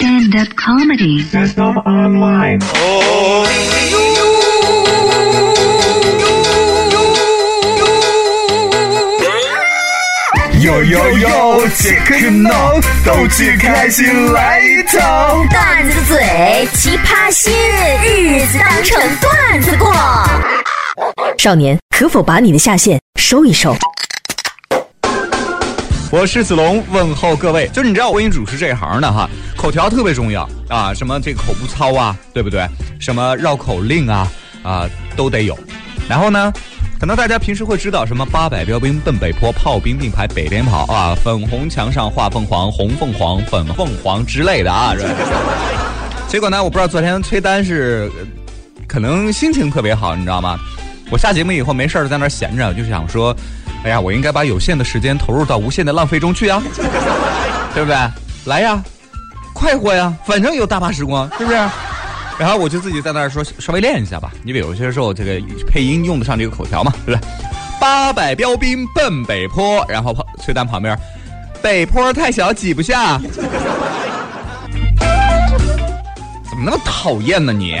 stand-up comedy. Stand up online. 呦呦呦，杰克闹，逗趣开心来一套。段子嘴，奇葩心，日子当成段子过。少年，可否把你的下限收一收？我是子龙，问候各位。就是你知道，我给你主持这一行的哈，口条特别重要啊，什么这口部操啊，对不对？什么绕口令啊啊都得有。然后呢，可能大家平时会知道什么八百标兵奔北坡，炮兵并排北边跑啊，粉红墙上画凤凰，红凤凰粉凤凰之类的啊。是吧结果呢，我不知道昨天崔丹是可能心情特别好，你知道吗？我下节目以后没事儿在那闲着，就想说，哎呀，我应该把有限的时间投入到无限的浪费中去啊，对不对？来呀，快活呀，反正有大把时光，是不是？然后我就自己在那儿说，稍微练一下吧，因为有些时候这个配音用得上这个口条嘛，对不对？八百标兵奔北坡，然后旁崔丹旁边，北坡太小挤不下，怎么那么讨厌呢你？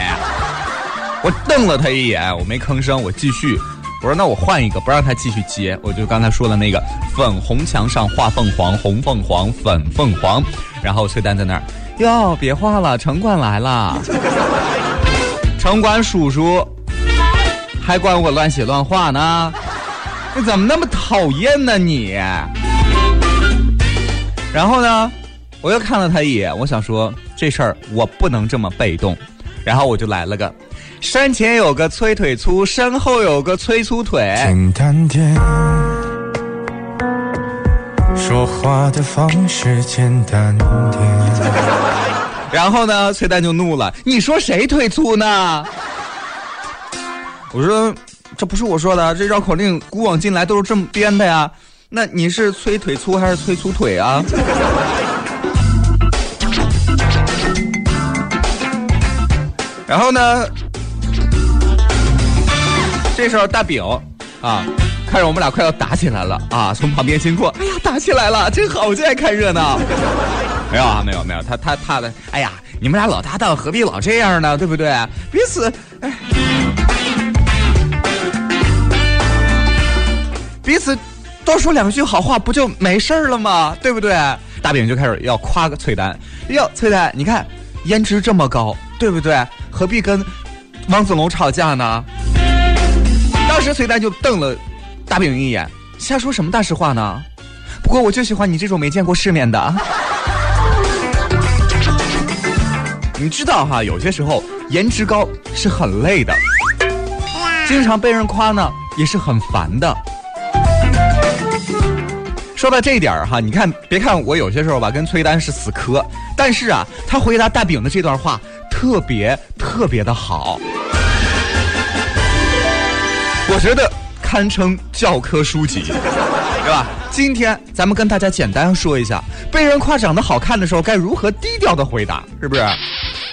我瞪了他一眼，我没吭声，我继续。我说那我换一个，不让他继续接。我就刚才说的那个粉红墙上画凤凰，红凤凰粉凤凰。然后崔丹在那儿，哟，别画了，城管来了。城管叔叔还管我乱写乱画呢，你怎么那么讨厌呢你？然后呢，我又看了他一眼，我想说这事儿我不能这么被动，然后我就来了个。山前有个催腿粗，身后有个催粗腿。简单点，说话的方式简单点。然后呢，崔丹就怒了：“你说谁腿粗呢？”我说：“这不是我说的，这绕口令古往今来都是这么编的呀。那你是催腿粗还是催粗腿啊？”然后呢，这时候大饼啊，看着我们俩快要打起来了啊，从旁边经过，哎呀，打起来了，真好，我就爱看热闹。没有啊，没有没有，他他他的，哎呀，你们俩老搭档，何必老这样呢？对不对？彼此，哎，彼此多说两句好话，不就没事儿了吗？对不对？大饼就开始要夸个崔丹，哟，崔丹，你看颜值这么高，对不对？何必跟王子龙吵架呢？当时崔丹就瞪了大饼一眼，瞎说什么大实话呢？不过我就喜欢你这种没见过世面的。你知道哈，有些时候颜值高是很累的，经常被人夸呢也是很烦的。说到这一点哈，你看，别看我有些时候吧跟崔丹是死磕，但是啊，他回答大饼的这段话特别特别的好，我觉得堪称教科书籍，对吧？今天咱们跟大家简单说一下，被人夸长得好看的时候该如何低调的回答，是不是？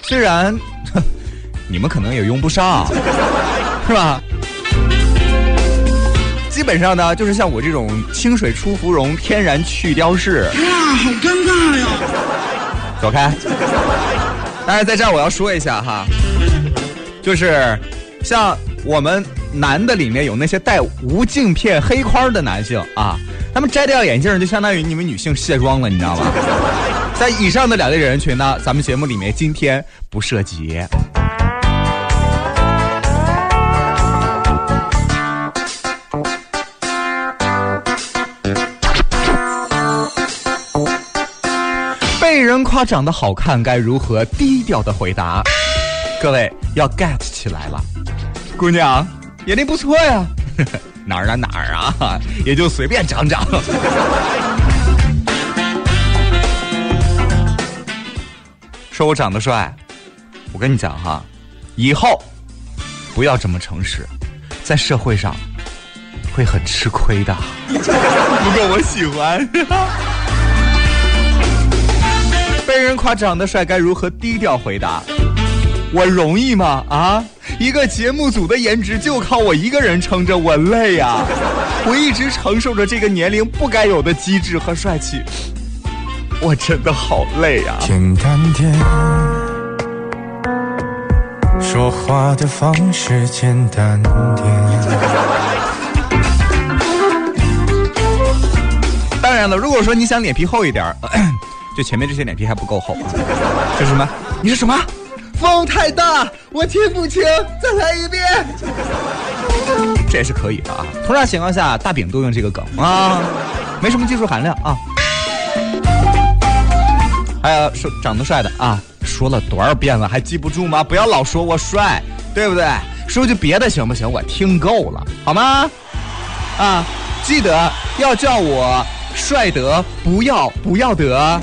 虽然你们可能也用不上，是吧？基本上呢，就是像我这种清水出芙蓉，天然去雕饰。哇，好尴尬呀！走开。但是，在这儿我要说一下哈，就是像我们男的里面有那些戴无镜片黑框的男性啊，他们摘掉眼镜就相当于你们女性卸妆了，你知道吗？在以上的两类人群呢，咱们节目里面今天不涉及。被人夸长得好看，该如何低调的回答？各位要 get 起来了，姑娘眼力不错呀，哪儿啊哪儿啊，也就随便长长。说我长得帅，我跟你讲哈，以后不要这么诚实，在社会上会很吃亏的。不过我喜欢。被人夸长得帅，该如何低调回答？我容易吗？啊，一个节目组的颜值就靠我一个人撑着，我累呀、我一直承受着这个年龄不该有的机智和帅气。我真的好累啊。简单点，说话的方式简单点。当然了，如果说你想脸皮厚一点儿，就前面这些脸皮还不够厚啊。这是什么？你是什么？风太大，我听不清，再来一遍。这也是可以的啊。通常情况下，大饼都用这个梗啊，没什么技术含量啊。还有说长得帅的啊，说了多少遍了，还记不住吗？不要老说我帅，对不对？说句别的行不行？我听够了，好吗？啊，记得要叫我帅德，不要不要德。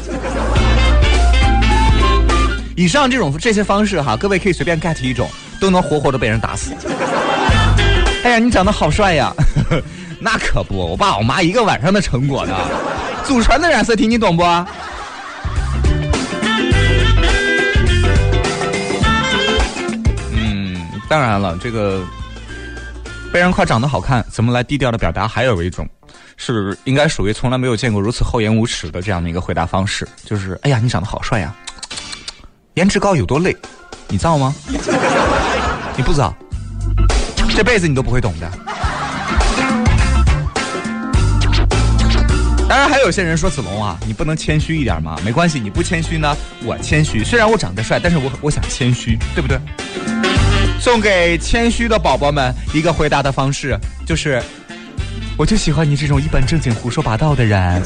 以上这种这些方式哈，各位可以随便 get 一种，都能活活的被人打死。哎呀，你长得好帅呀！那可不，我爸我妈一个晚上的成果呢。祖传的染色体，你懂不？嗯，当然了，这个被人夸长得好看，怎么来低调的表达？还有一种，是应该属于从来没有见过如此厚颜无耻的这样的一个回答方式，就是哎呀，你长得好帅呀！颜值高有多累？你造吗？你不造，这辈子你都不会懂的。当然，还有些人说子龙啊，你不能谦虚一点吗？没关系，你不谦虚呢，我谦虚。虽然我长得帅，但是我我想谦虚，对不对？送给谦虚的宝宝们一个回答的方式，就是，我就喜欢你这种一本正经胡说八道的人。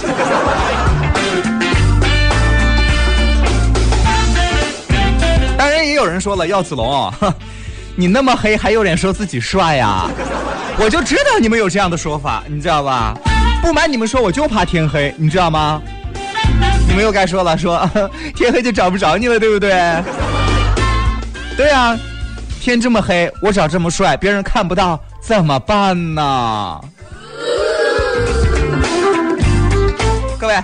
说了，耀子龙，你那么黑，还有脸说自己帅呀？我就知道你们有这样的说法，你知道吧？不瞒你们说，我就怕天黑，你知道吗？你们又该说了，说 天黑就找不着你了，对不对？对啊、天这么黑，我长这么帅，别人看不到怎么办呢？各位，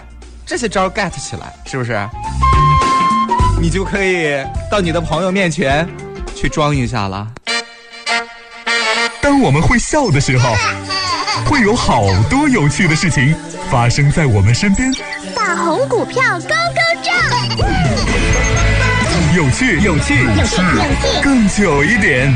这些招 get 起来，是不是？你就可以到你的朋友面前去装一下了。当我们会笑的时候，会有好多有趣的事情发生在我们身边。大红股票高高涨，有趣，有趣，有趣有趣更久一点。